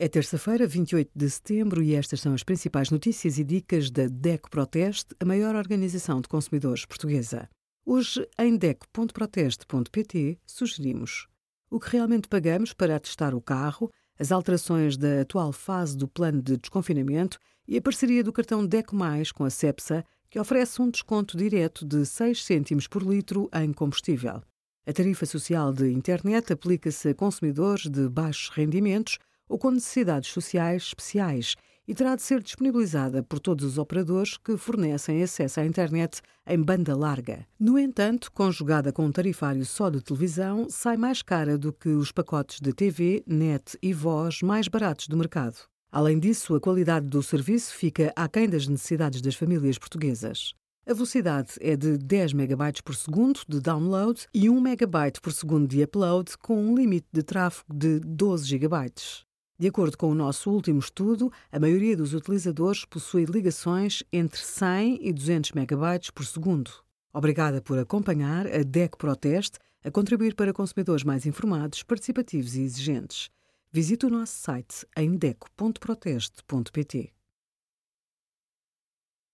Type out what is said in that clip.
É terça-feira, 28 de setembro, e estas são as principais notícias e dicas da DECO Proteste, a maior organização de consumidores portuguesa. Hoje, em DECO.proteste.pt, sugerimos o que realmente pagamos para atestar o carro, as alterações da atual fase do plano de desconfinamento e a parceria do cartão DECO Mais com a CEPSA, que oferece um desconto direto de 6 cêntimos por litro em combustível. A tarifa social de internet aplica-se a consumidores de baixos rendimentos ou com necessidades sociais especiais e terá de ser disponibilizada por todos os operadores que fornecem acesso à internet em banda larga. No entanto, conjugada com um tarifário só de televisão, sai mais cara do que os pacotes de TV, net e voz mais baratos do mercado. Além disso, a qualidade do serviço fica aquém das necessidades das famílias portuguesas. A velocidade é de 10 MB por segundo de download e 1 MB por segundo de upload, com um limite de tráfego de 12 GB. De acordo com o nosso último estudo, a maioria dos utilizadores possui ligações entre 100 e 200 megabytes por segundo. Obrigada por acompanhar a DEC Proteste a contribuir para consumidores mais informados, participativos e exigentes. Visite o nosso site em deco.proteste.pt.